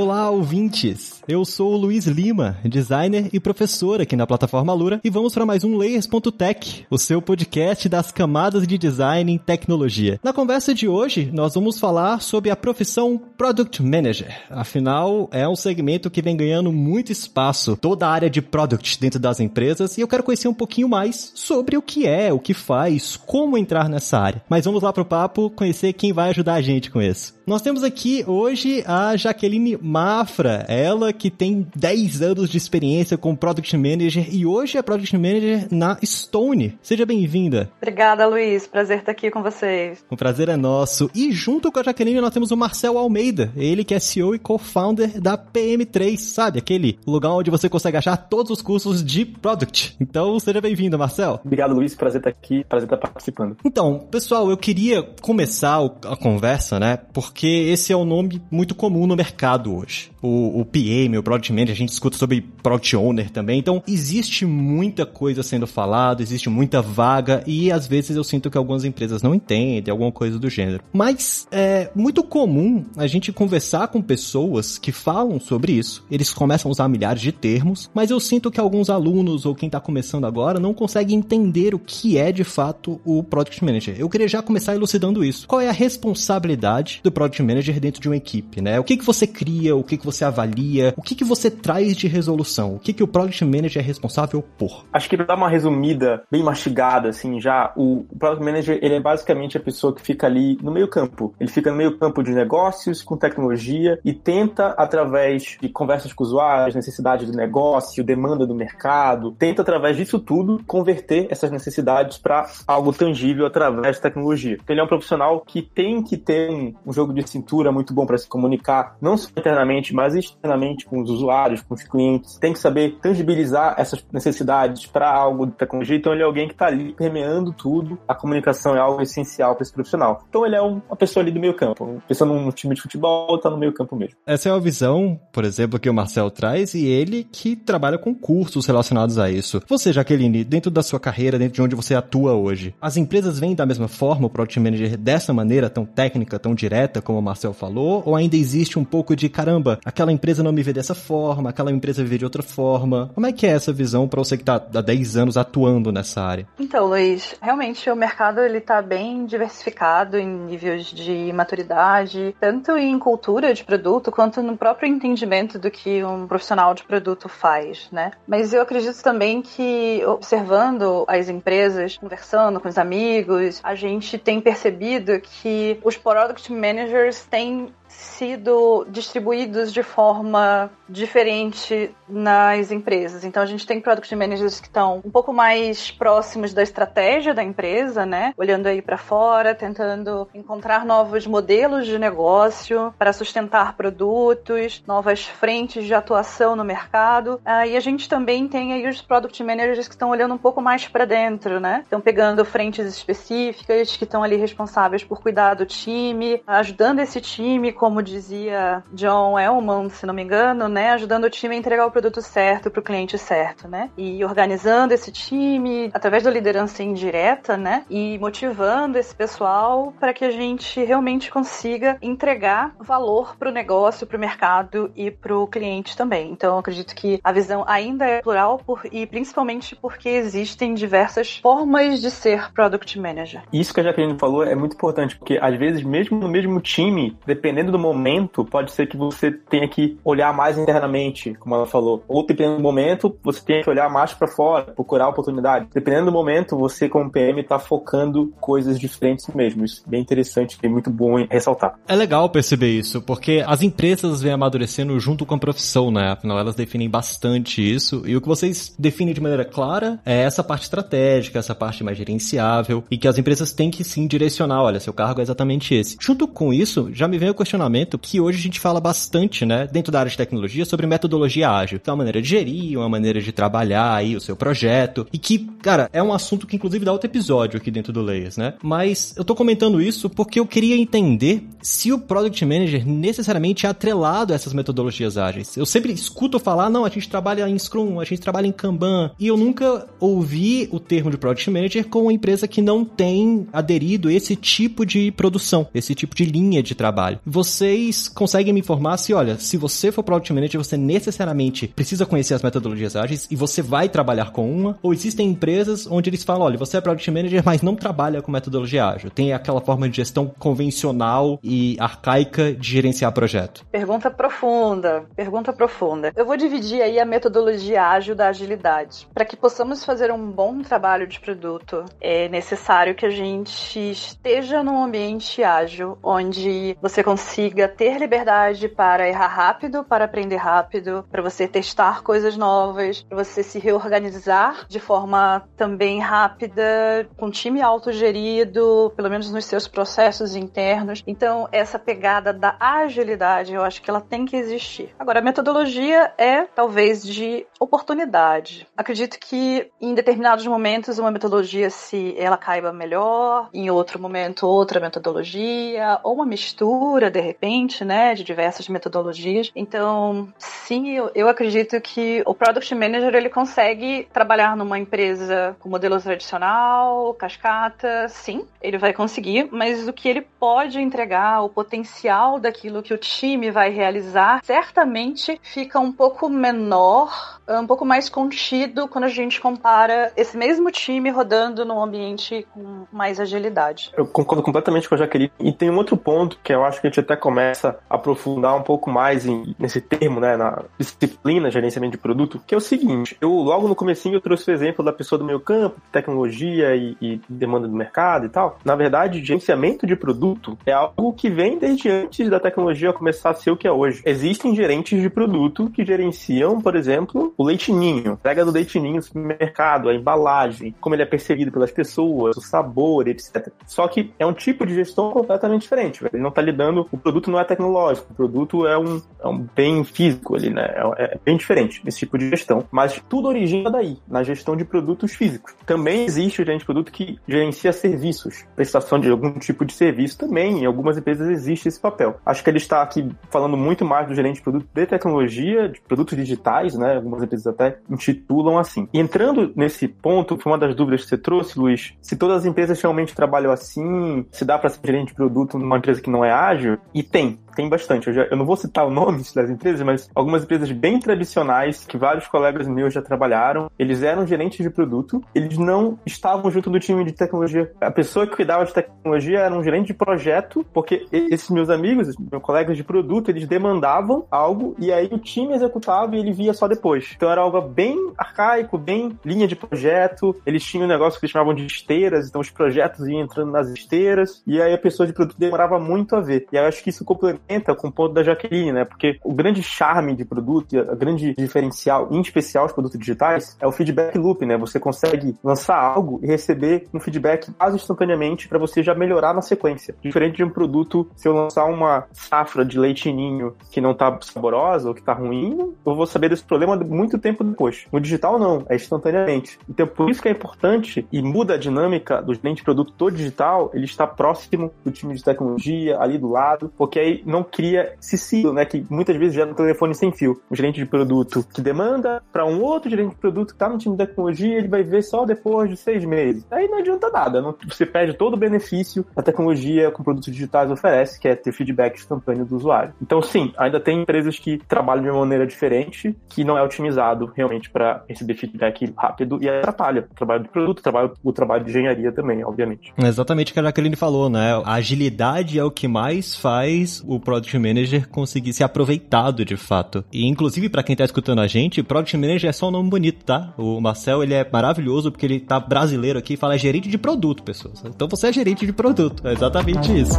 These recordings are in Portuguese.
Olá, ouvintes! Eu sou o Luiz Lima, designer e professor aqui na plataforma Lura, e vamos para mais um Layers.tech, o seu podcast das camadas de design em tecnologia. Na conversa de hoje, nós vamos falar sobre a profissão Product Manager. Afinal, é um segmento que vem ganhando muito espaço, toda a área de product dentro das empresas, e eu quero conhecer um pouquinho mais sobre o que é, o que faz, como entrar nessa área. Mas vamos lá pro papo, conhecer quem vai ajudar a gente com isso. Nós temos aqui hoje a Jaqueline Mafra, ela que tem 10 anos de experiência como Product Manager e hoje é Product Manager na Stone. Seja bem-vinda. Obrigada, Luiz. Prazer estar aqui com vocês. O prazer é nosso. E junto com a Jaqueline nós temos o Marcel Almeida, ele que é CEO e co-founder da PM3, sabe? Aquele lugar onde você consegue achar todos os cursos de Product. Então, seja bem-vindo, Marcel. Obrigado, Luiz. Prazer estar aqui, prazer estar participando. Então, pessoal, eu queria começar a conversa, né? Porque esse é um nome muito comum no mercado hoje. O, o PM, o Product Manager, a gente escuta sobre Product Owner também. Então, existe muita coisa sendo falada, existe muita vaga e às vezes eu sinto que algumas empresas não entendem, alguma coisa do gênero. Mas é muito comum a gente conversar com pessoas que falam sobre isso. Eles começam a usar milhares de termos, mas eu sinto que alguns alunos ou quem está começando agora não consegue entender o que é de fato o Product Manager. Eu queria já começar elucidando isso. Qual é a responsabilidade do Product Manager dentro de uma equipe, né? O que, que você cria, o que, que você avalia, o que, que você traz de resolução, o que, que o Product Manager é responsável por? Acho que para dar uma resumida bem mastigada, assim, já, o, Product Manager, ele é basicamente a pessoa que fica ali no meio campo. Ele fica no meio campo de negócios, com tecnologia e tenta, através de conversas com usuários, necessidades do negócio, demanda do mercado, tenta, através disso tudo, converter essas necessidades para algo tangível através da tecnologia. Então, ele é um profissional que tem que ter um jogo de cintura muito bom para se comunicar, não só internamente, mas externamente com os usuários, com os clientes. Tem que saber tangibilizar essas necessidades para algo de tecnologia. Então ele é alguém que está ali permeando tudo. A comunicação é algo essencial para esse profissional. Então ele é um, uma pessoa ali do meio campo. Pensando num time de futebol, está no meio campo mesmo. Essa é a visão, por exemplo, que o Marcel traz e ele que trabalha com cursos relacionados a isso. Você, Jaqueline, dentro da sua carreira, dentro de onde você atua hoje, as empresas vêm da mesma forma o Product Manager dessa maneira tão técnica, tão direta, como o Marcel falou? Ou ainda existe um pouco de caramba, aquela empresa não me vê dessa forma, aquela empresa me vê de outra forma? Como é que é essa visão para você que está há 10 anos atuando nessa área? Então, Luiz, realmente o mercado ele tá bem diversificado em níveis de maturidade, tanto em cultura de produto quanto no próprio entendimento do que um profissional de produto faz, né? Mas eu acredito também que observando as empresas, conversando com os amigos, a gente tem percebido que os product managers têm sido distribuídos de forma diferente nas empresas. Então a gente tem product managers que estão um pouco mais próximos da estratégia da empresa, né? Olhando aí para fora, tentando encontrar novos modelos de negócio para sustentar produtos, novas frentes de atuação no mercado. Ah, e a gente também tem aí os product managers que estão olhando um pouco mais para dentro, né? Estão pegando frentes específicas que estão ali responsáveis por cuidar do time, ajudando esse time, como dizia John Elman, se não me engano, né, ajudando o time a entregar o produto certo para o cliente certo, né, e organizando esse time através da liderança indireta, né, e motivando esse pessoal para que a gente realmente consiga entregar valor para o negócio, para o mercado e para o cliente também. Então, acredito que a visão ainda é plural por, e principalmente porque existem diversas formas de ser product manager. Isso que a Jaqueline falou é muito importante, porque às vezes, mesmo no mesmo time, dependendo do momento, pode ser que você tenha que olhar mais internamente, como ela falou. Ou dependendo do momento, você tem que olhar mais para fora, procurar oportunidade. Dependendo do momento, você como PM está focando coisas diferentes mesmo. Isso é bem interessante e muito bom ressaltar. É legal perceber isso, porque as empresas vêm amadurecendo junto com a profissão, né? Afinal, elas definem bastante isso. E o que vocês definem de maneira clara é essa parte estratégica, essa parte mais gerenciável, e que as empresas têm que sim direcionar, olha, seu cargo é exatamente esse. Junto com isso, já me vem o questionamento questionamento que hoje a gente fala bastante, né, dentro da área de tecnologia sobre metodologia ágil, é uma maneira de gerir, uma maneira de trabalhar aí o seu projeto, e que, cara, é um assunto que inclusive dá outro episódio aqui dentro do Layers, né? Mas eu tô comentando isso porque eu queria entender se o Product Manager necessariamente é atrelado a essas metodologias ágeis. Eu sempre escuto falar, não, a gente trabalha em Scrum, a gente trabalha em Kanban, e eu nunca ouvi o termo de Product Manager com uma empresa que não tem aderido esse tipo de produção, esse tipo de linha de trabalho. Vocês conseguem me informar se, olha, se você for Product Manager, você necessariamente precisa conhecer as metodologias ágeis e você vai trabalhar com uma, ou existem empresas onde eles falam, olha, você é Product Manager, mas não trabalha com metodologia ágil. Tem aquela forma de gestão convencional e arcaica de gerenciar projeto. Pergunta profunda, pergunta profunda. Eu vou dividir aí a metodologia ágil da agilidade. Para que possamos fazer um bom trabalho de produto, é necessário que a gente esteja num ambiente ágil, onde você consiga ter liberdade para errar rápido, para aprender rápido, para você testar coisas novas, para você se reorganizar de forma também rápida, com time autogerido, pelo menos nos seus processos internos. Então, essa pegada da agilidade, eu acho que ela tem que existir. Agora, a metodologia é talvez de oportunidade. Acredito que em determinados momentos uma metodologia se ela caiba melhor, em outro momento outra metodologia, ou uma mistura de repente, né, de diversas metodologias. Então, sim, eu, eu acredito que o product manager ele consegue trabalhar numa empresa com modelo tradicional, cascata, sim, ele vai conseguir, mas o que ele pode entregar, o potencial daquilo que o time vai realizar, certamente fica um pouco menor, um pouco mais contido quando a gente compara esse mesmo time rodando num ambiente com mais agilidade. Eu concordo completamente com a Jaqueline. E tem um outro ponto que eu acho que a gente até começa a aprofundar um pouco mais em, nesse termo, né, na disciplina gerenciamento de produto, que é o seguinte, eu logo no comecinho eu trouxe o exemplo da pessoa do meio campo, tecnologia e, e demanda do mercado e tal. Na verdade, gerenciamento de produto é algo que vem desde antes da tecnologia começar a ser o que é hoje. Existem gerentes de produto que gerenciam, por exemplo, o leitinho, pega do leitinho no supermercado, a embalagem, como ele é percebido pelas pessoas, o sabor, etc. Só que é um tipo de gestão completamente diferente. Ele não está lidando, o produto não é tecnológico, o produto é um, é um bem físico ali, né? É, é bem diferente esse tipo de gestão. Mas tudo origina daí, na gestão de produtos físicos. Também existe o gerente de produto que gerencia serviços, prestação de algum tipo de serviço também. Em algumas empresas existe esse papel. Acho que ele está aqui falando muito mais do gerente de produto de tecnologia, de produtos digitais, né? Algumas empresas até intitulam assim. E entrando nesse ponto, foi uma das dúvidas que você trouxe, Luiz, se todas as empresas realmente trabalham assim, se dá para ser gerente de produto numa empresa que não é ágil, e tem tem bastante. Eu, já, eu não vou citar o nome das empresas, mas algumas empresas bem tradicionais que vários colegas meus já trabalharam, eles eram gerentes de produto, eles não estavam junto do time de tecnologia. A pessoa que cuidava de tecnologia era um gerente de projeto, porque esses meus amigos, meus colegas de produto, eles demandavam algo e aí o time executava e ele via só depois. Então era algo bem arcaico, bem linha de projeto. Eles tinham um negócio que eles chamavam de esteiras, então os projetos iam entrando nas esteiras e aí a pessoa de produto demorava muito a ver. E eu acho que isso complementa com o ponto da Jaqueline, né? Porque o grande charme de produto, a grande diferencial, em especial os produtos digitais, é o feedback loop, né? Você consegue lançar algo e receber um feedback quase instantaneamente para você já melhorar na sequência. Diferente de um produto, se eu lançar uma safra de leite ninho que não tá saborosa ou que tá ruim, eu vou saber desse problema muito tempo depois. No digital, não, é instantaneamente. Então, por isso que é importante e muda a dinâmica do gerente de produto todo digital, ele está próximo do time de tecnologia, ali do lado, porque aí não não cria esse ciclo, né? Que muitas vezes gera um telefone sem fio. Um gerente de produto que demanda para um outro gerente de produto que está no time de tecnologia, ele vai ver só depois de seis meses. Aí não adianta nada. Não, você perde todo o benefício que a tecnologia com produtos digitais oferece, que é ter feedback instantâneo do usuário. Então, sim, ainda tem empresas que trabalham de uma maneira diferente, que não é otimizado realmente para receber feedback rápido e atrapalha o trabalho de produto, trabalho, o trabalho de engenharia também, obviamente. Exatamente o que a Jacqueline falou, né? A agilidade é o que mais faz o Product Manager conseguir ser aproveitado de fato. E inclusive para quem tá escutando a gente, Product Manager é só um nome bonito, tá? O Marcel, ele é maravilhoso porque ele tá brasileiro aqui e fala gerente de produto, pessoas. Então você é gerente de produto. É exatamente isso.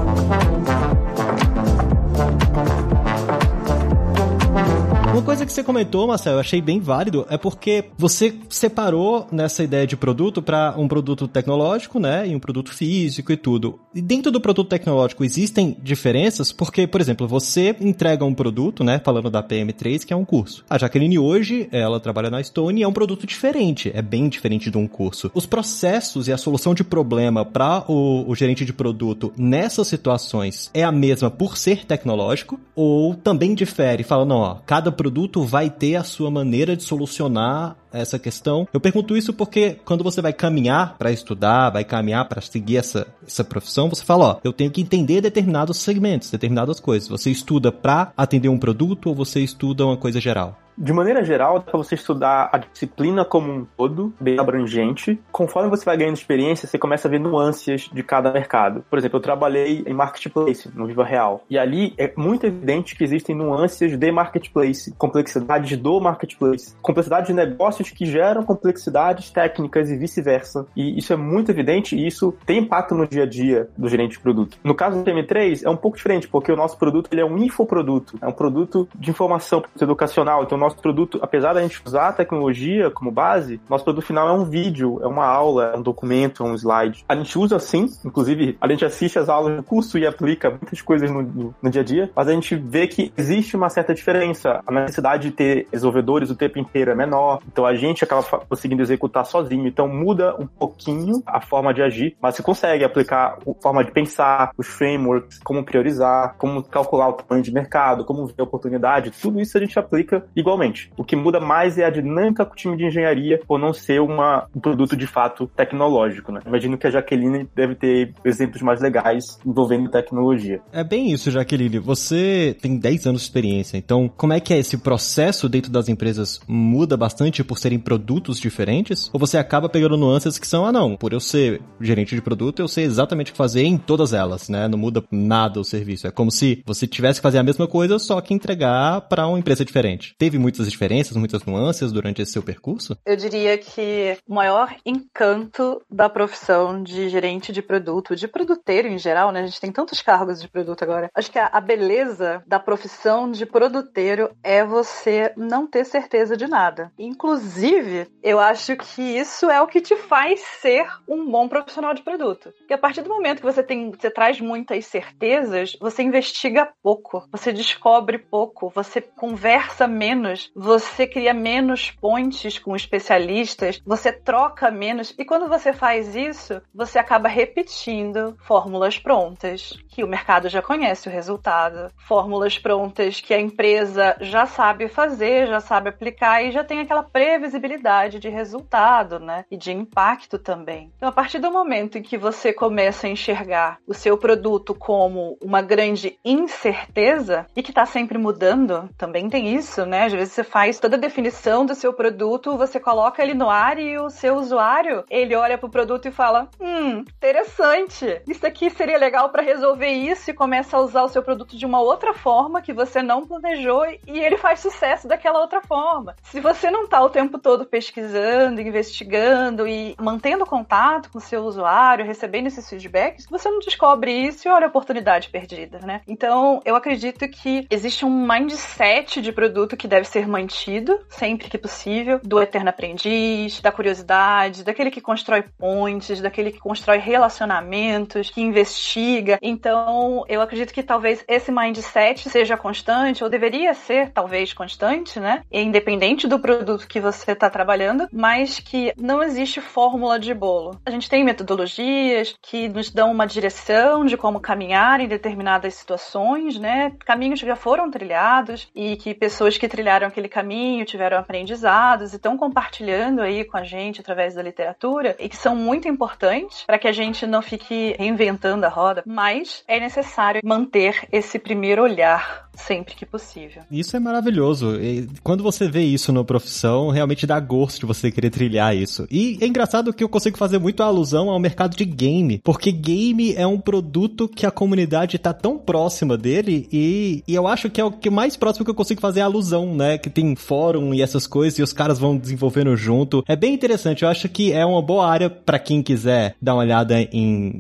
Uma coisa que você comentou, Marcelo, eu achei bem válido, é porque você separou nessa ideia de produto para um produto tecnológico, né, e um produto físico e tudo. E dentro do produto tecnológico existem diferenças, porque, por exemplo, você entrega um produto, né, falando da PM3, que é um curso. A Jaqueline hoje, ela trabalha na Stone e é um produto diferente, é bem diferente de um curso. Os processos e a solução de problema para o, o gerente de produto nessas situações é a mesma por ser tecnológico ou também difere, falando, ó, cada produto vai ter a sua maneira de solucionar essa questão. Eu pergunto isso porque quando você vai caminhar para estudar, vai caminhar para seguir essa, essa profissão, você fala, ó, eu tenho que entender determinados segmentos, determinadas coisas. Você estuda para atender um produto ou você estuda uma coisa geral? De maneira geral, dá para você estudar a disciplina como um todo, bem abrangente. Conforme você vai ganhando experiência, você começa a ver nuances de cada mercado. Por exemplo, eu trabalhei em marketplace no Viva Real. E ali é muito evidente que existem nuances de marketplace, complexidades do marketplace, complexidade de negócios que geram complexidades técnicas e vice-versa. E isso é muito evidente e isso tem impacto no dia a dia do gerente de produto. No caso do TM3, é um pouco diferente, porque o nosso produto ele é um infoproduto, é um produto de informação educacional. Então, nosso produto, apesar da gente usar a tecnologia como base, nosso produto final é um vídeo, é uma aula, é um documento, é um slide. A gente usa sim, inclusive a gente assiste as aulas do curso e aplica muitas coisas no, no, no dia a dia, mas a gente vê que existe uma certa diferença. A necessidade de ter desenvolvedores o tempo inteiro é menor, então a gente acaba conseguindo executar sozinho, então muda um pouquinho a forma de agir, mas você consegue aplicar a forma de pensar, os frameworks, como priorizar, como calcular o tamanho de mercado, como ver a oportunidade, tudo isso a gente aplica igualmente O que muda mais é a dinâmica com o time de engenharia, por não ser uma, um produto de fato tecnológico, né? Imagino que a Jaqueline deve ter exemplos mais legais envolvendo tecnologia. É bem isso, Jaqueline. Você tem 10 anos de experiência, então como é que é esse processo dentro das empresas muda bastante por serem produtos diferentes? Ou você acaba pegando nuances que são, ah não, por eu ser gerente de produto, eu sei exatamente o que fazer em todas elas, né? Não muda nada o serviço. É como se você tivesse que fazer a mesma coisa, só que entregar para uma empresa diferente. Teve muitas diferenças, muitas nuances durante esse seu percurso? Eu diria que o maior encanto da profissão de gerente de produto, de produteiro em geral, né? A gente tem tantos cargos de produto agora. Acho que a, beleza da profissão de produteiro é você não ter certeza de nada. Inclusive, eu acho que isso é o que te faz ser um bom profissional de produto. Porque a partir do momento que você tem, você traz muitas certezas, você investiga pouco, você descobre pouco, você conversa menos menos, você cria menos pontes com especialistas, você troca menos. E quando você faz isso, você acaba repetindo fórmulas prontas, que o mercado já conhece o resultado, fórmulas prontas que a empresa já sabe fazer, já sabe aplicar e já tem aquela previsibilidade de resultado, né? E de impacto também. Então, a partir do momento em que você começa a enxergar o seu produto como uma grande incerteza e que está sempre mudando, também tem isso, né? Vezes você faz toda a definição do seu produto, você coloca ele no ar e o seu usuário, ele olha pro produto e fala: "Hum, interessante. Isso aqui seria legal para resolver isso" e começa a usar o seu produto de uma outra forma que você não planejou e ele faz sucesso daquela outra forma. Se você não tá o tempo todo pesquisando, investigando e mantendo contato com o seu usuário, recebendo esses feedbacks, você não descobre isso e olha a oportunidade perdida, né? Então, eu acredito que existe um mindset de produto que deve ser mantido sempre que possível, do eterno aprendiz, da curiosidade, daquele que constrói pontes, daquele que constrói relacionamentos, que investiga. Então, eu acredito que talvez esse mindset seja constante, ou deveria ser talvez constante, né? Independente do produto que você está trabalhando, mas que não existe fórmula de bolo. A gente tem metodologias que nos dão uma direção de como caminhar em determinadas situações, né? Caminhos que já foram trilhados e que pessoas que trilharam aquele caminho, tiveram aprendizados e estão compartilhando aí com a gente através da literatura e que são muito importantes para que a gente não fique reinventando a roda, mas é necessário manter esse primeiro olhar sempre que possível. Isso é maravilhoso. E quando você vê isso na profissão, realmente dá gosto de você querer trilhar isso. E é engraçado que eu consigo fazer muito alusão ao mercado de game, porque game é um produto que a comunidade está tão próxima dele e, e eu acho que é o que mais próximo que eu consigo fazer alusão, né? Que tem fórum e essas coisas e os caras vão desenvolvendo junto. É bem interessante. Eu acho que é uma boa área para quem quiser dar uma olhada em,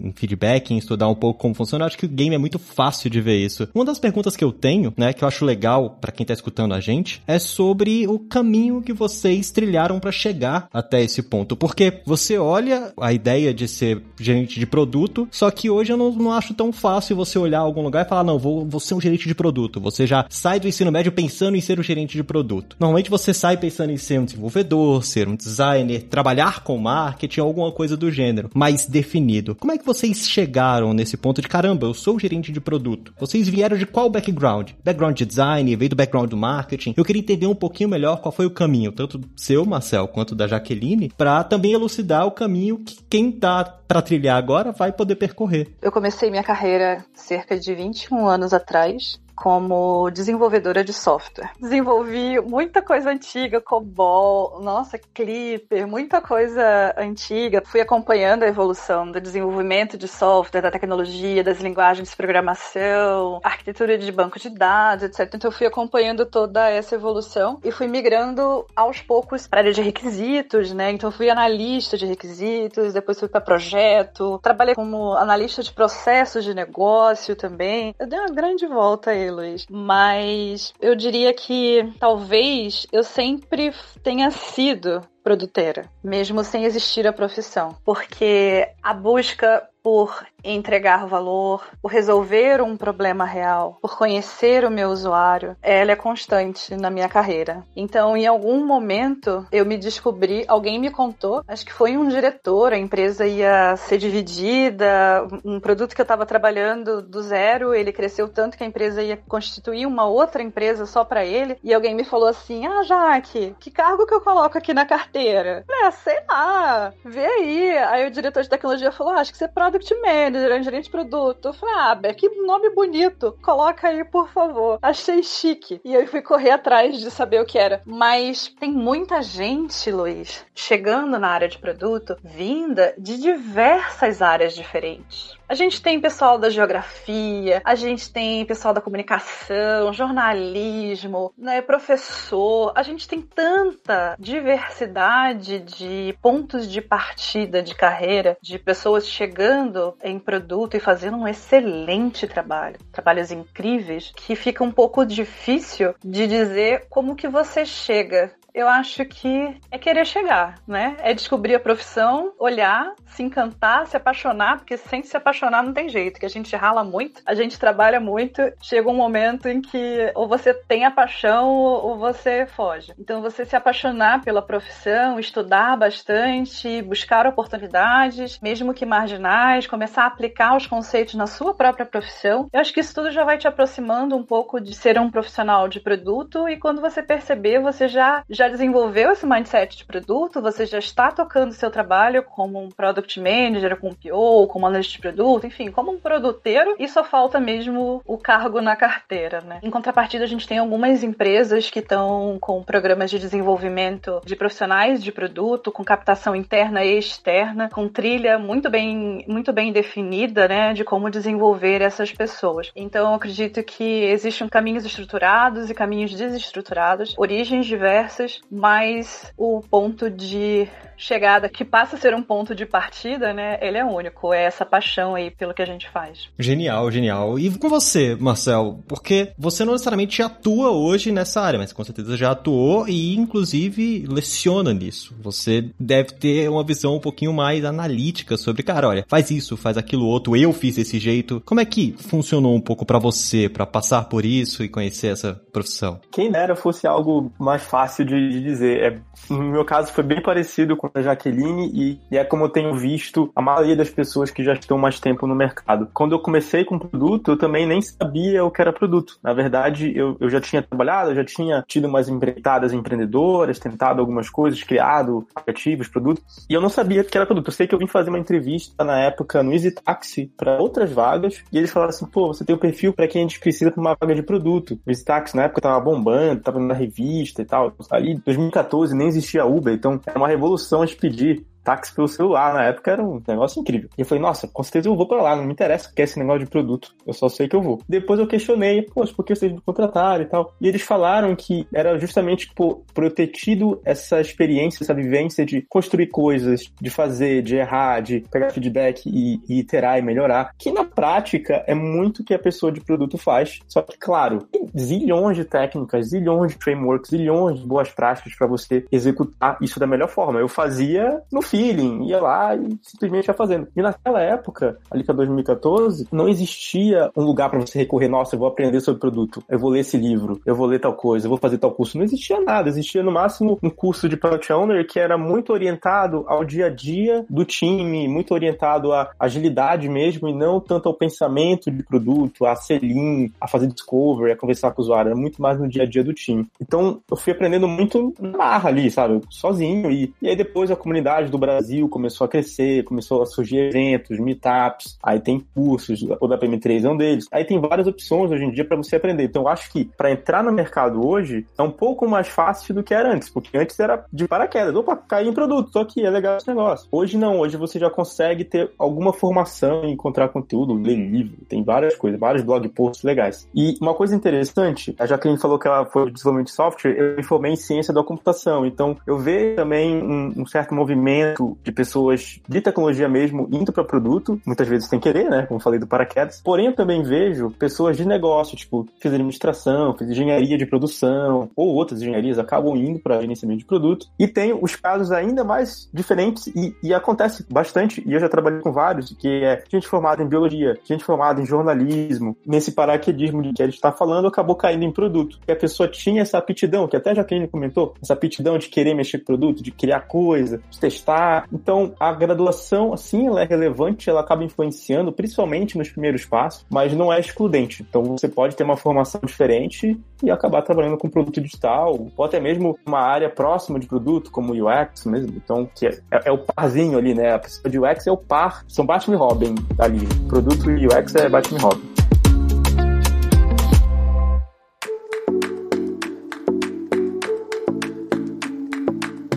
em feedback, em estudar um pouco como funciona. Eu acho que o game é muito fácil de ver isso. Uma das perguntas que eu tenho pouquinho, né, que eu acho legal para quem tá escutando a gente, é sobre o caminho que vocês trilharam para chegar até esse ponto. Porque você olha a ideia de ser gerente de produto, só que hoje eu não, não acho tão fácil você olhar algum lugar e falar, não, vou, vou ser um gerente de produto. Você já sai do ensino médio pensando em ser um gerente de produto. Normalmente você sai pensando em ser um desenvolvedor, ser um designer, trabalhar com marketing, alguma coisa do gênero, mais definido. Como é que vocês chegaram nesse ponto de caramba, eu sou gerente de produto? Vocês vieram de qual background? Background de design, veio do background do marketing? Eu queria entender um pouquinho melhor qual foi o caminho, tanto seu, Marcel, quanto da Jaqueline, para também elucidar o caminho que quem tá para trilhar agora vai poder percorrer. Eu comecei minha carreira cerca de 21 anos atrás como desenvolvedora de software. Desenvolvi muita coisa antiga, COBOL, nossa, Clipper, muita coisa antiga. Fui acompanhando a evolução do desenvolvimento de software, da tecnologia, das linguagens de programação, arquitetura de banco de dados, etc. Então eu fui acompanhando toda essa evolução e fui migrando aos poucos para a área de requisitos, né? Então fui analista de requisitos, depois fui para projeto, trabalhei como analista de processos de negócio também. Eu dei uma grande volta aí Mas eu diria que talvez eu sempre tenha sido produtora, mesmo sem existir a profissão, porque a busca por entregar valor, por resolver um problema real, por conhecer o meu usuário, ela é constante na minha carreira. Então, em algum momento, eu me descobri, alguém me contou, acho que foi um diretor, a empresa ia ser dividida, um produto que eu estava trabalhando do zero, ele cresceu tanto que a empresa ia constituir uma outra empresa só para ele, e alguém me falou assim: "Ah, Jaque, que cargo que eu coloco aqui na carteira?" Ah, sei lá, vê aí. Aí o diretor de tecnologia falou: ah, "Acho que você é product manager, gerente de produto. Eu falei, ah, que nome bonito. Coloca aí, por favor. Achei chique. E eu fui correr atrás de saber o que era. Mas tem muita gente, Luiz, chegando na área de produto, vinda de diversas áreas diferentes. A gente tem pessoal da geografia, a gente tem pessoal da comunicação, jornalismo, né, professor. A gente tem tanta diversidade de pontos de partida de carreira, de pessoas chegando em produto e fazendo um excelente trabalho, trabalhos incríveis, que fica um pouco difícil de dizer como que você chega eu acho que é querer chegar, né? É descobrir a profissão, olhar, se encantar, se apaixonar, porque sem se apaixonar não tem jeito, que a gente rala muito, a gente trabalha muito, chega um momento em que ou você tem a paixão ou você foge. Então você se apaixonar pela profissão, estudar bastante, buscar oportunidades, mesmo que marginais, começar a aplicar os conceitos na sua própria profissão. Eu acho que isso tudo já vai te aproximando um pouco de ser um profissional de produto e quando você perceber, você já já desenvolveu esse mindset de produto, você já está tocando seu trabalho como um product manager, como um PO, como analista de produto, enfim, como um produteiro, e só falta mesmo o cargo na carteira, né? Em contrapartida, a gente tem algumas empresas que estão com programas de desenvolvimento de profissionais de produto, com captação interna e externa, com trilha muito bem, muito bem definida, né, de como desenvolver essas pessoas. Então, eu acredito que existem caminhos estruturados e caminhos desestruturados, origens diversas mas o ponto de chegada, que passa a ser um ponto de partida, né? Ele é único. É essa paixão aí pelo que a gente faz. Genial, genial. E com você, Marcel? Porque você não necessariamente atua hoje nessa área, mas com certeza já atuou e, inclusive, leciona nisso. Você deve ter uma visão um pouquinho mais analítica sobre, cara, olha, faz isso, faz aquilo outro, eu fiz desse jeito. Como é que funcionou um pouco para você, para passar por isso e conhecer essa profissão? Quem dera fosse algo mais fácil de, de dizer. É, no meu caso, foi bem parecido com a Jaqueline e, e, é como eu tenho visto a maioria das pessoas que já estão mais tempo no mercado. Quando eu comecei com produto, eu também nem sabia o que era produto. Na verdade, eu, eu já tinha trabalhado, eu já tinha tido umas empreitadas empreendedoras, tentado algumas coisas, criado aplicativos, produtos, e eu não sabia o que era produto. Eu sei que eu vim fazer uma entrevista na época no Easy Taxi para outras vagas, e eles falaram assim: pô, você tem o um perfil para quem a gente precisa para uma vaga de produto. O Easy Taxi na época tava bombando, tava na revista e tal. Ali, 2014, nem existia Uber, então era uma revolução de pedir táxi pelo celular na época era um negócio incrível. E eu falei, nossa, com certeza eu vou pra lá, não me interessa que é esse negócio de produto, eu só sei que eu vou. Depois eu questionei, poxa, por que vocês me contrataram e tal? E eles falaram que era justamente por, por eu ter tido essa experiência, essa vivência de construir coisas, de fazer, de errar, de pegar feedback e, e iterar e melhorar, que na prática é muito que a pessoa de produto faz. Só que, claro, tem zilhões de técnicas, zilhões de frameworks, zilhões de boas práticas para você executar isso da melhor forma. Eu fazia no feeling, ia lá e simplesmente ia fazendo. E naquela época, ali que é 2014, não existia um lugar para você recorrer, nossa, eu vou aprender sobre produto, eu vou ler esse livro, eu vou ler tal coisa, eu vou fazer tal curso. Não existia nada, existia no máximo um curso de Product Owner que era muito orientado ao dia a dia do time, muito orientado à agilidade mesmo e não tanto ao pensamento de produto, a lean, a fazer discovery, a conversar com o usuário, era muito mais no dia a dia do time. Então, eu fui aprendendo muito na marra ali, sabe? Sozinho. E, e aí depois a comunidade do Brasil começou a crescer, começou a surgir eventos, meetups, aí tem cursos, o da PM3 é um deles. Aí tem várias opções hoje em dia para você aprender. Então, eu acho que para entrar no mercado hoje é um pouco mais fácil do que era antes, porque antes era de paraquedas. Opa, caí em produto, tô aqui, é legal esse negócio. Hoje não, hoje você já consegue ter alguma formação, encontrar conteúdo, ler livro, tem várias coisas, vários blog posts legais. E uma coisa interessante, a Jacqueline falou que ela foi de desenvolvimento de software, eu me formei em ciência da computação, então eu vejo também um, um certo movimento de pessoas de tecnologia mesmo indo para produto, muitas vezes sem querer, né, como falei do paraquedas. Porém, eu também vejo pessoas de negócio, tipo, fiz administração, fiz engenharia de produção, ou outras engenharias acabam indo para gerenciamento de produto. E tem os casos ainda mais diferentes e, e acontece bastante, e eu já trabalhei com vários, que é gente formada em biologia, gente formada em jornalismo, nesse paraquedismo de que a gente está falando, acabou caindo em produto. Que a pessoa tinha essa aptidão, que até a Jaqueline comentou, essa aptidão de querer mexer com produto, de criar coisa, de testar. Então, a graduação, assim, ela é relevante, ela acaba influenciando, principalmente nos primeiros passos, mas não é excludente. Então, você pode ter uma formação diferente e acabar trabalhando com produto digital, ou até mesmo uma área próxima de produto, como UX mesmo. Então, que é, é o parzinho ali, né? A pessoa de UX é o par, são Batman e Robin ali. Produto e UX é Batman e Robin.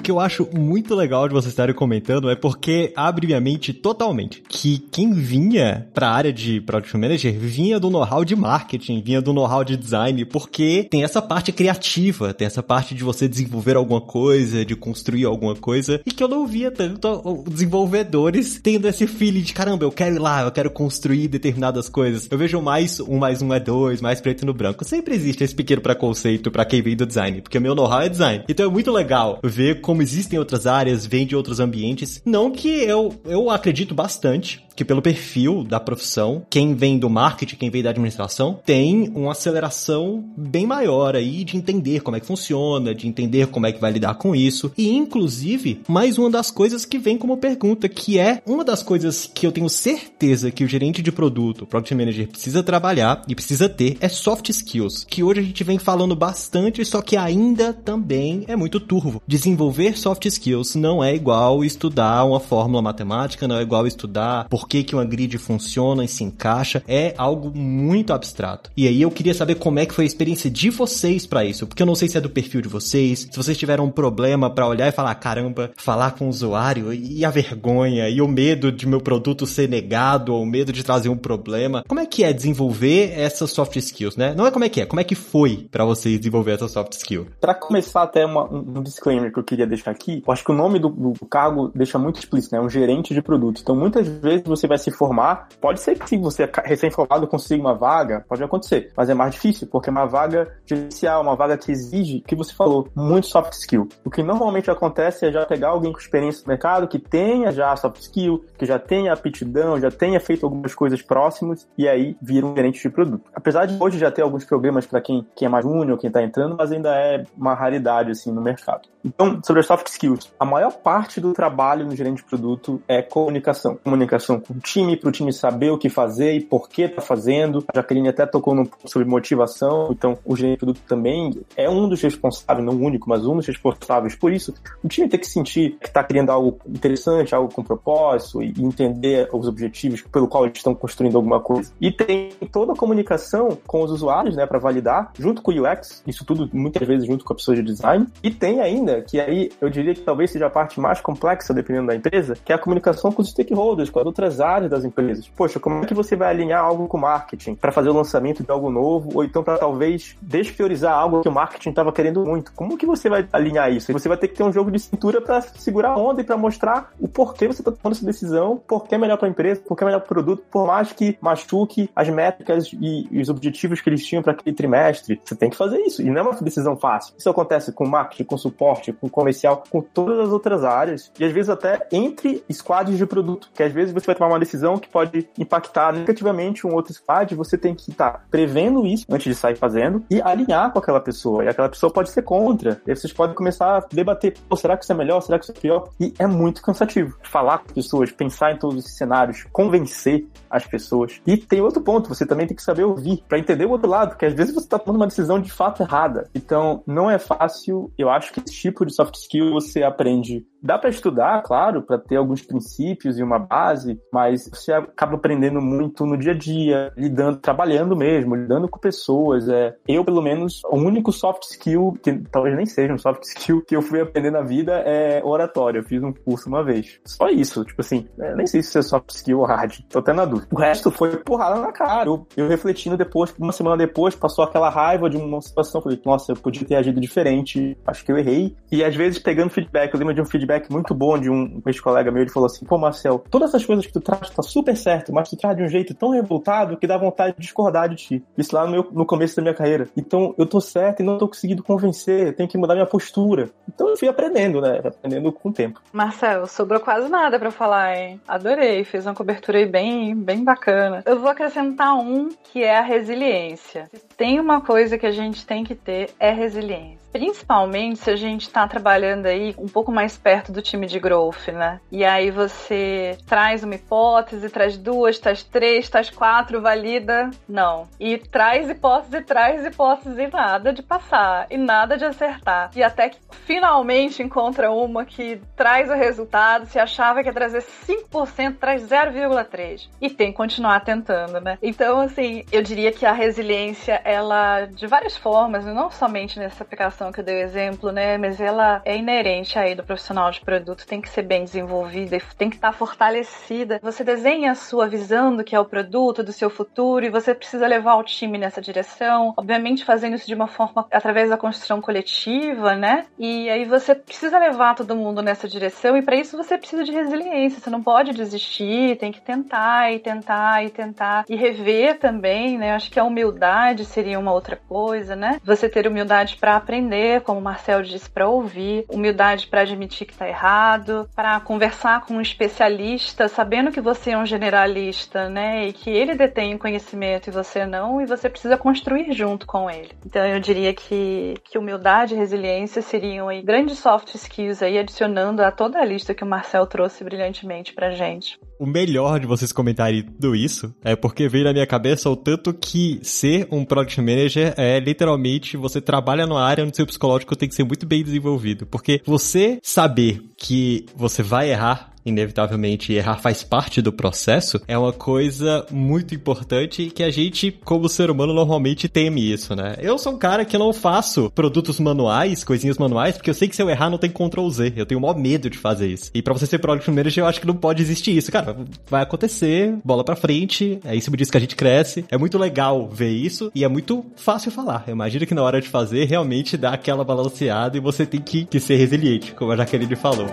Que eu acho muito legal de vocês estarem comentando é porque abre minha mente totalmente. Que quem vinha pra área de Product Manager vinha do know-how de marketing, vinha do know-how de design, porque tem essa parte criativa, tem essa parte de você desenvolver alguma coisa, de construir alguma coisa, e que eu não via tanto desenvolvedores tendo esse feeling de caramba, eu quero ir lá, eu quero construir determinadas coisas. Eu vejo mais um mais um é dois, mais preto no branco. Sempre existe esse pequeno preconceito para quem vem do design, porque meu know-how é design. Então é muito legal ver como como existem outras áreas, vem de outros ambientes. Não que eu, eu acredito bastante que pelo perfil da profissão, quem vem do marketing, quem vem da administração, tem uma aceleração bem maior aí de entender como é que funciona, de entender como é que vai lidar com isso. E inclusive, mais uma das coisas que vem como pergunta, que é uma das coisas que eu tenho certeza que o gerente de produto, o Product Manager precisa trabalhar e precisa ter é soft skills, que hoje a gente vem falando bastante, só que ainda também é muito turvo. Desenvolver soft skills não é igual estudar uma fórmula matemática, não é igual estudar por que, que uma grid funciona e se encaixa, é algo muito abstrato. E aí eu queria saber como é que foi a experiência de vocês para isso, porque eu não sei se é do perfil de vocês, se vocês tiveram um problema para olhar e falar, caramba, falar com o usuário e a vergonha e o medo de meu produto ser negado ou o medo de trazer um problema. Como é que é desenvolver essas soft skills, né? Não é como é que é, como é que foi para vocês desenvolver essa soft skill? Para começar até uma, um disclaimer que eu queria deixar aqui, eu acho que o nome do, do cargo deixa muito explícito, né? Um gerente de produto. Então muitas vezes você vai se formar, pode ser que você é recém-formado consiga uma vaga, pode acontecer, mas é mais difícil, porque é uma vaga gerencial, uma vaga que exige, que você falou, muito soft skill. O que normalmente acontece é já pegar alguém com experiência no mercado, que tenha já soft skill, que já tenha aptidão, já tenha feito algumas coisas próximas, e aí vira um gerente de produto. Apesar de hoje já ter alguns problemas para quem, quem é mais júnior, quem está entrando, mas ainda é uma raridade assim no mercado. Então, sobre as soft skills, a maior parte do trabalho no gerente de produto é comunicação. Comunicação o time, para o time saber o que fazer e por que tá fazendo. A Jaqueline até tocou no sobre motivação, então o gerente de produto também é um dos responsáveis, não único, mas um dos responsáveis por isso. O time tem que sentir que está criando algo interessante, algo com propósito e entender os objetivos pelo qual eles estão construindo alguma coisa. E tem toda a comunicação com os usuários, né, para validar, junto com o UX, isso tudo muitas vezes junto com a pessoa de design. E tem ainda, que aí eu diria que talvez seja a parte mais complexa, dependendo da empresa, que é a comunicação com os stakeholders, com as outras áreas das empresas. Poxa, como é que você vai alinhar algo com marketing para fazer o lançamento de algo novo, ou então para talvez despriorizar algo que o marketing estava querendo muito? Como que você vai alinhar isso? Você vai ter que ter um jogo de cintura para segurar a onda e para mostrar o porquê você está tomando essa decisão, porquê é melhor para a empresa, porquê é melhor para o produto, por mais que machuque as métricas e, os objetivos que eles tinham para aquele trimestre. Você tem que fazer isso. E não é uma decisão fácil. Isso acontece com marketing, com suporte, com comercial, com todas as outras áreas. E às vezes até entre squads de produto. Que às vezes você vai tomar uma decisão que pode impactar negativamente um outro squad. Você tem que estar prevendo isso antes de sair fazendo e alinhar com aquela pessoa. E aquela pessoa pode ser contra. E vocês podem começar a debater: será que isso é melhor? Será que isso é pior? E é muito cansativo. Falar com pessoas, pensar em todos os cenários, convencer as pessoas. E tem outro ponto: você também tem que saber ouvir para entender o outro lado, porque às vezes você está tomando uma decisão de fato errada. Então, não é fácil. Eu acho que esse tipo de soft skill você aprende Dá para estudar, claro, para ter alguns princípios e uma base, mas você acaba aprendendo muito no dia a dia, lidando, trabalhando mesmo, lidando com pessoas. É, eu, pelo menos, o único soft skill, que talvez nem seja um soft skill, que eu fui aprender na vida é oratório. Eu fiz um curso uma vez. Só isso, tipo assim, é, nem sei se é soft skill ou hard, tô até na dúvida. O resto foi porrada na cara. Eu, eu refletindo depois, uma semana depois, passou aquela raiva de uma situação, falei, nossa, eu podia ter agido diferente, acho que eu errei. E às vezes pegando feedback, eu lembro de um feedback feedback muito bom de um ex-colega meu, ele falou assim, pô, Marcel, todas essas coisas que tu traz tá super certo, mas tu traz de um jeito tão revoltado que dá vontade de discordar de ti. Isso lá no, meu, no começo da minha carreira. Então, eu tô certo e não tô conseguindo convencer, tenho que mudar minha postura. Então, eu fui aprendendo, né? Aprendendo com o tempo. Marcel, sobrou quase nada para falar, hein? Adorei, fez uma cobertura aí bem, bem bacana. Eu vou acrescentar um que é a resiliência. Se tem uma coisa que a gente tem que ter, é resiliência. Principalmente se a gente está trabalhando aí um pouco mais perto do time de growth, né? E aí você traz uma hipótese, traz duas, traz três, traz quatro, valida. Não. E traz hipótese, traz hipótese e nada de passar. E nada de acertar. E até que finalmente encontra uma que traz o resultado. Se achava que ia trazer 5%, traz 0,3%. E tem que continuar tentando, né? Então, assim, eu diria que a resiliência, ela, de várias formas, não somente nessa aplicação que eu dei o exemplo, né? Mas ela é inerente aí do profissional de produto, tem que ser bem desenvolvida, tem que estar fortalecida. Você desenha a sua visão do que é o produto, do seu futuro, e você precisa levar o time nessa direção. Obviamente, fazendo isso de uma forma através da construção coletiva, né? E aí você precisa levar todo mundo nessa direção, e para isso você precisa de resiliência. Você não pode desistir, tem que tentar e tentar e tentar e rever também, né? Acho que a humildade seria uma outra coisa, né? Você ter humildade para aprender aprender, como o Marcel disse, para ouvir, humildade para admitir que está errado, para conversar com um especialista, sabendo que você é um generalista, né, e que ele detém o conhecimento e você não, e você precisa construir junto com ele. Então eu diria que, que humildade e resiliência seriam aí grandes soft skills aí, adicionando a toda a lista que o Marcel trouxe brilhantemente pra gente. O melhor de vocês comentarem tudo isso é porque veio na minha cabeça o tanto que ser um product manager é literalmente você trabalha numa área onde seu psicológico tem que ser muito bem desenvolvido. Porque você saber que você vai errar inevitavelmente errar faz parte do processo, é uma coisa muito importante que a gente, como ser humano, normalmente teme isso, né? Eu sou um cara que não faço produtos manuais, coisinhas manuais, porque eu sei que se eu errar não tem Ctrl Z. Eu tenho o maior medo de fazer isso. E para você ser Product Manager, eu acho que não pode existir isso. Cara, vai acontecer, bola pra frente, é isso disso que a gente cresce. É muito legal ver isso e é muito fácil falar. Eu imagino que na hora de fazer, realmente dá aquela balanceada e você tem que, que ser resiliente, como a Jaqueline falou.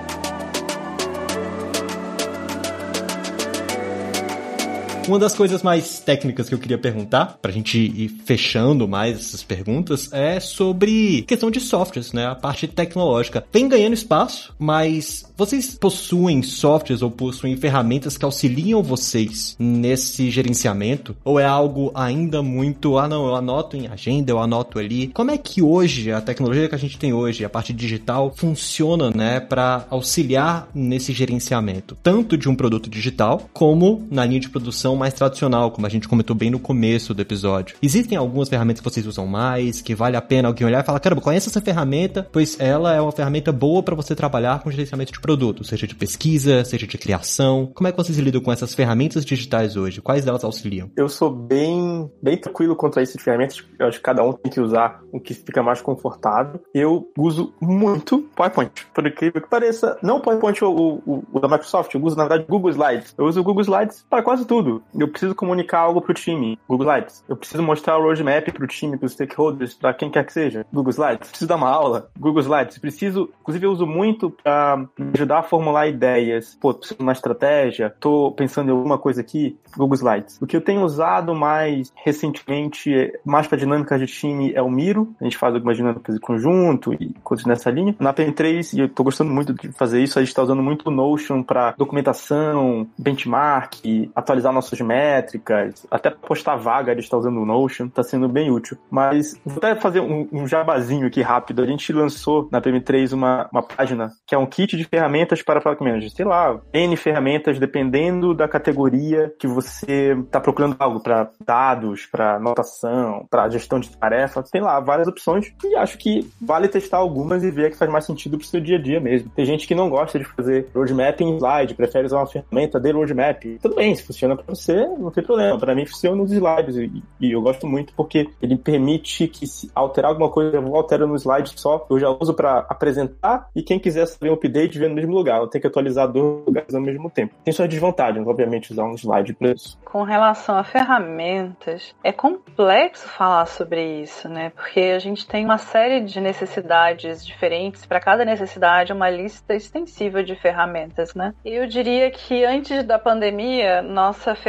Uma das coisas mais técnicas que eu queria perguntar, pra gente ir fechando mais essas perguntas, é sobre questão de softwares, né? A parte tecnológica. Vem ganhando espaço, mas vocês possuem softwares ou possuem ferramentas que auxiliam vocês nesse gerenciamento? Ou é algo ainda muito, ah não, eu anoto em agenda, eu anoto ali. Como é que hoje, a tecnologia que a gente tem hoje, a parte digital, funciona, né, para auxiliar nesse gerenciamento? Tanto de um produto digital, como na linha de produção mais tradicional, como a gente comentou bem no começo do episódio. Existem algumas ferramentas que vocês usam mais, que vale a pena alguém olhar e falar, caramba, conhece essa ferramenta, pois ela é uma ferramenta boa para você trabalhar com gerenciamento de produto, seja de pesquisa, seja de criação. Como é que vocês lidam com essas ferramentas digitais hoje? Quais delas auxiliam? Eu sou bem, bem tranquilo quanto a essas ferramentas. Eu acho que cada um tem que usar o que fica mais confortável. Eu uso muito PowerPoint, por incrível que pareça. Não o PowerPoint o, o, o, da Microsoft, eu uso na verdade Google Slides. Eu uso o Google Slides para quase tudo. Eu preciso comunicar algo pro time, Google Slides. Eu preciso mostrar o roadmap pro time, pros stakeholders, para quem quer que seja, Google Slides. Preciso dar uma aula, Google Slides. Preciso, inclusive eu uso muito para me ajudar a formular ideias. Pô, preciso de uma estratégia, tô pensando em alguma coisa aqui, Google Slides. O que eu tenho usado mais recentemente, mais para dinâmicas de time, é o Miro. A gente faz algumas dinâmicas de conjunto e coisas nessa linha. Na PM3, e eu tô gostando muito de fazer isso, a gente tá usando muito o Notion para documentação, benchmark, atualizar nossas métricas, até postar vaga, gente tá usando o Notion, tá sendo bem útil. Mas vou até fazer um, um jabazinho aqui rápido. A gente lançou na PM3 uma, uma página que é um kit de ferramentas para Product Manager. Sei lá, N ferramentas, dependendo da categoria que você está procurando algo para dados, para anotação, para gestão de tarefas. Tem lá várias opções e acho que vale testar algumas e ver que faz mais sentido para o seu dia a dia mesmo. Tem gente que não gosta de fazer roadmap em slide, prefere usar uma ferramenta de roadmap. Tudo bem, se funciona para você, não tem problema. Para mim funciona nos slides e, e, eu gosto muito porque ele permite que se alterar alguma coisa, eu vou alterar no slide só. Eu já uso para apresentar e quem quiser saber um update vê no mesmo lugar. Eu tenho que atualizar dois lugares ao mesmo tempo. Tem suas desvantagens, obviamente, usar um slide para isso. Com relação a ferramentas, é complexo falar sobre isso, né? Porque a gente tem uma série de necessidades diferentes. Para cada necessidade, uma lista extensiva de ferramentas, né? Eu diria que antes da pandemia, nossa ferramenta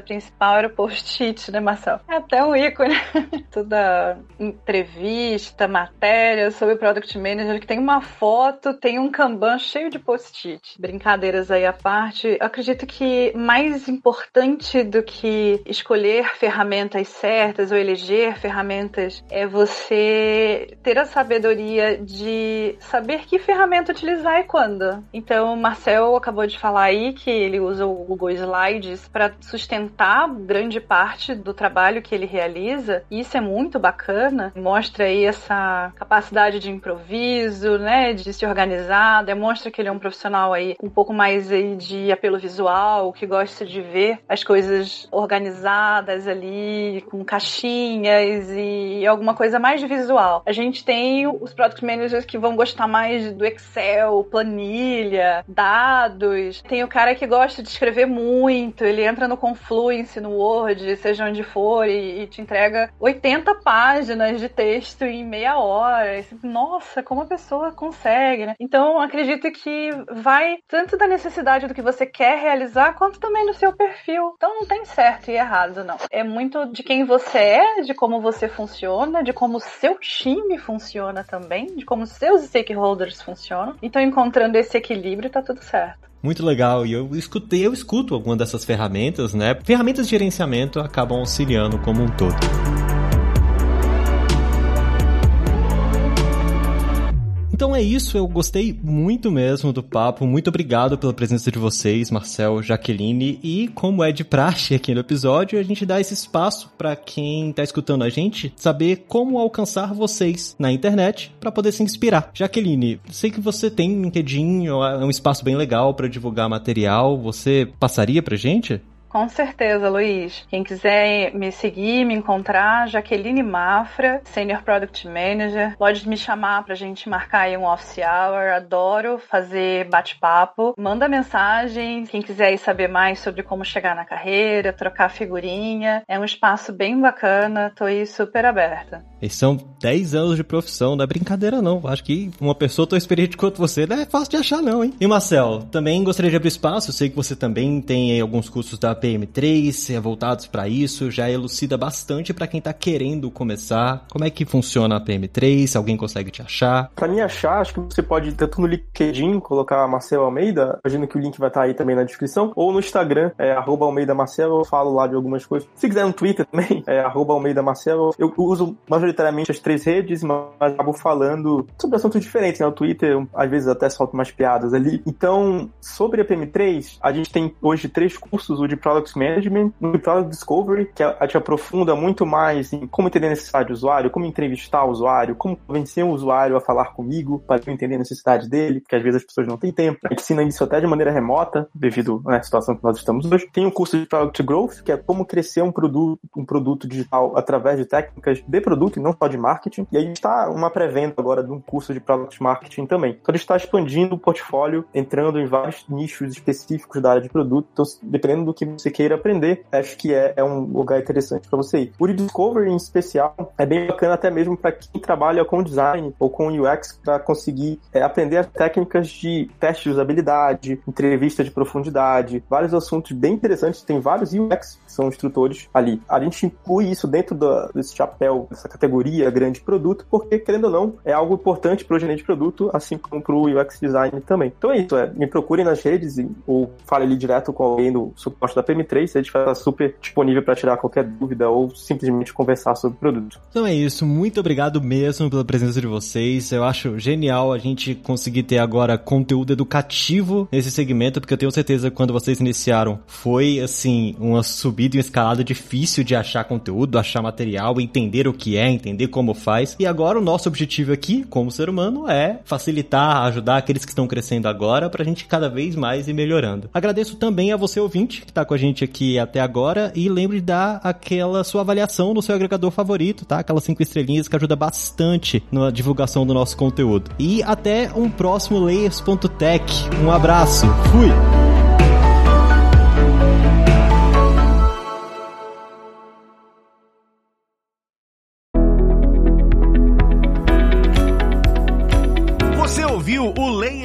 principal era o post-it, né, Marcel? É até um ícone. Toda entrevista, matéria sobre Product Manager que tem uma foto, tem um Kanban cheio de post-it. Brincadeiras aí à parte, eu acredito que mais importante do que escolher ferramentas certas ou eleger ferramentas é você ter a sabedoria de saber que ferramenta utilizar e quando. Então, o Marcel acabou de falar aí que ele usa o Google Slides para sustentar grande parte do trabalho que ele realiza. E isso é muito bacana. Mostra aí essa capacidade de improviso, né, de se organizar. Demonstra que ele é um profissional aí um pouco mais aí de apelo visual, que gosta de ver as coisas organizadas ali, com caixinhas e alguma coisa mais visual. A gente tem os product managers que vão gostar mais do Excel, planilha, dados. Tem o cara que gosta de escrever muito, ele entra no Confluence, no Word, seja onde for, e, e te entrega 80 páginas de texto em meia hora. Nossa, como a pessoa consegue, né? Então, acredito que vai tanto da necessidade do que você quer realizar, quanto também do seu perfil. Então, não tem certo e errado, não. É muito de quem você é, de como você funciona, de como o seu time funciona também, de como seus stakeholders funcionam. Então, encontrando esse equilíbrio, tá tudo certo. Muito legal. E eu escutei, eu escuto alguma dessas ferramentas, né? Ferramentas de gerenciamento acabam auxiliando como um todo. Então é isso, eu gostei muito mesmo do papo. Muito obrigado pela presença de vocês, Marcel, Jaqueline. E como é de praxe aqui no episódio, a gente dá esse espaço para quem está escutando a gente saber como alcançar vocês na internet para poder se inspirar. Jaqueline, sei que você tem LinkedIn, é um espaço bem legal para divulgar material. Você passaria pra gente? Com certeza, Luiz. Quem quiser me seguir, me encontrar, Jaqueline Mafra, Senior Product Manager. Pode me chamar pra gente marcar aí um office hour. Adoro fazer bate-papo. Manda mensagem. Quem quiser saber mais sobre como chegar na carreira, trocar figurinha. É um espaço bem bacana. Tô aí super aberta. E são 10 anos de profissão, não é brincadeira não. Acho que uma pessoa tão experiente quanto você não é fácil de achar não, hein? E Marcel, também gostaria de abrir espaço. Sei que você também tem alguns cursos da PM3, é voltados para isso, já elucida bastante para quem tá querendo começar. Como é que funciona a PM3? Alguém consegue te achar? Para me achar, acho que você pode tanto no LinkedIn colocar Marcelo Almeida, imagino que o link vai estar aí também na descrição, ou no Instagram, é arroba Almeida Marcelo, eu falo lá de algumas coisas. Se quiser no Twitter também, é arroba Almeida Marcelo. Eu uso majoritariamente as três redes, mas acabo falando sobre assuntos diferentes, né? O Twitter, às vezes até solto umas piadas ali. Então, sobre a PM3, a gente tem hoje três cursos, o de Product Management, o de Product Discovery, que a gente aprofunda muito mais em como entender a necessidade do usuário, como entrevistar o usuário, como convencer o usuário a falar comigo para eu entender a necessidade dele, porque às vezes as pessoas não têm tempo. A gente ensina isso até de maneira remota, devido à situação que nós estamos hoje. Tem um curso de Product Growth, que é como crescer um produto, um produto digital através de técnicas de produto e não só de marketing. E a gente está uma pré-venda agora de um curso de Product Marketing também. Então a gente está expandindo o portfólio, entrando em vários nichos específicos da área de produto. Então, dependendo do que você queira aprender, acho que é, é um lugar interessante para você ir. O Discovery, em especial, é bem bacana até mesmo para quem trabalha com design ou com UX para conseguir é, aprender as técnicas de teste de usabilidade, entrevista de profundidade, vários assuntos bem interessantes. Tem vários UX são instrutores ali. A gente inclui isso dentro do, desse chapéu, dessa categoria grande produto, porque, querendo ou não, é algo importante para o gerente de produto, assim como para o UX design também. Então é isso, é, me procurem nas redes ou fale ali direto com alguém do suporte da PM3, a gente vai super disponível para tirar qualquer dúvida ou simplesmente conversar sobre o produto. Então é isso, muito obrigado mesmo pela presença de vocês. Eu acho genial a gente conseguir ter agora conteúdo educativo nesse segmento, porque eu tenho certeza que quando vocês iniciaram foi assim, uma subida e uma escalada difícil de achar conteúdo, achar material, entender o que é, entender como faz. E agora o nosso objetivo aqui, como ser humano, é facilitar, ajudar aqueles que estão crescendo agora para a gente cada vez mais ir melhorando. Agradeço também a você ouvinte que está com a gente aqui até agora e lembre de dar aquela sua avaliação no seu agregador favorito, tá? Aquelas cinco estrelinhas que ajuda bastante na divulgação do nosso conteúdo. E até um próximo Layers.tech. Um abraço. Fui!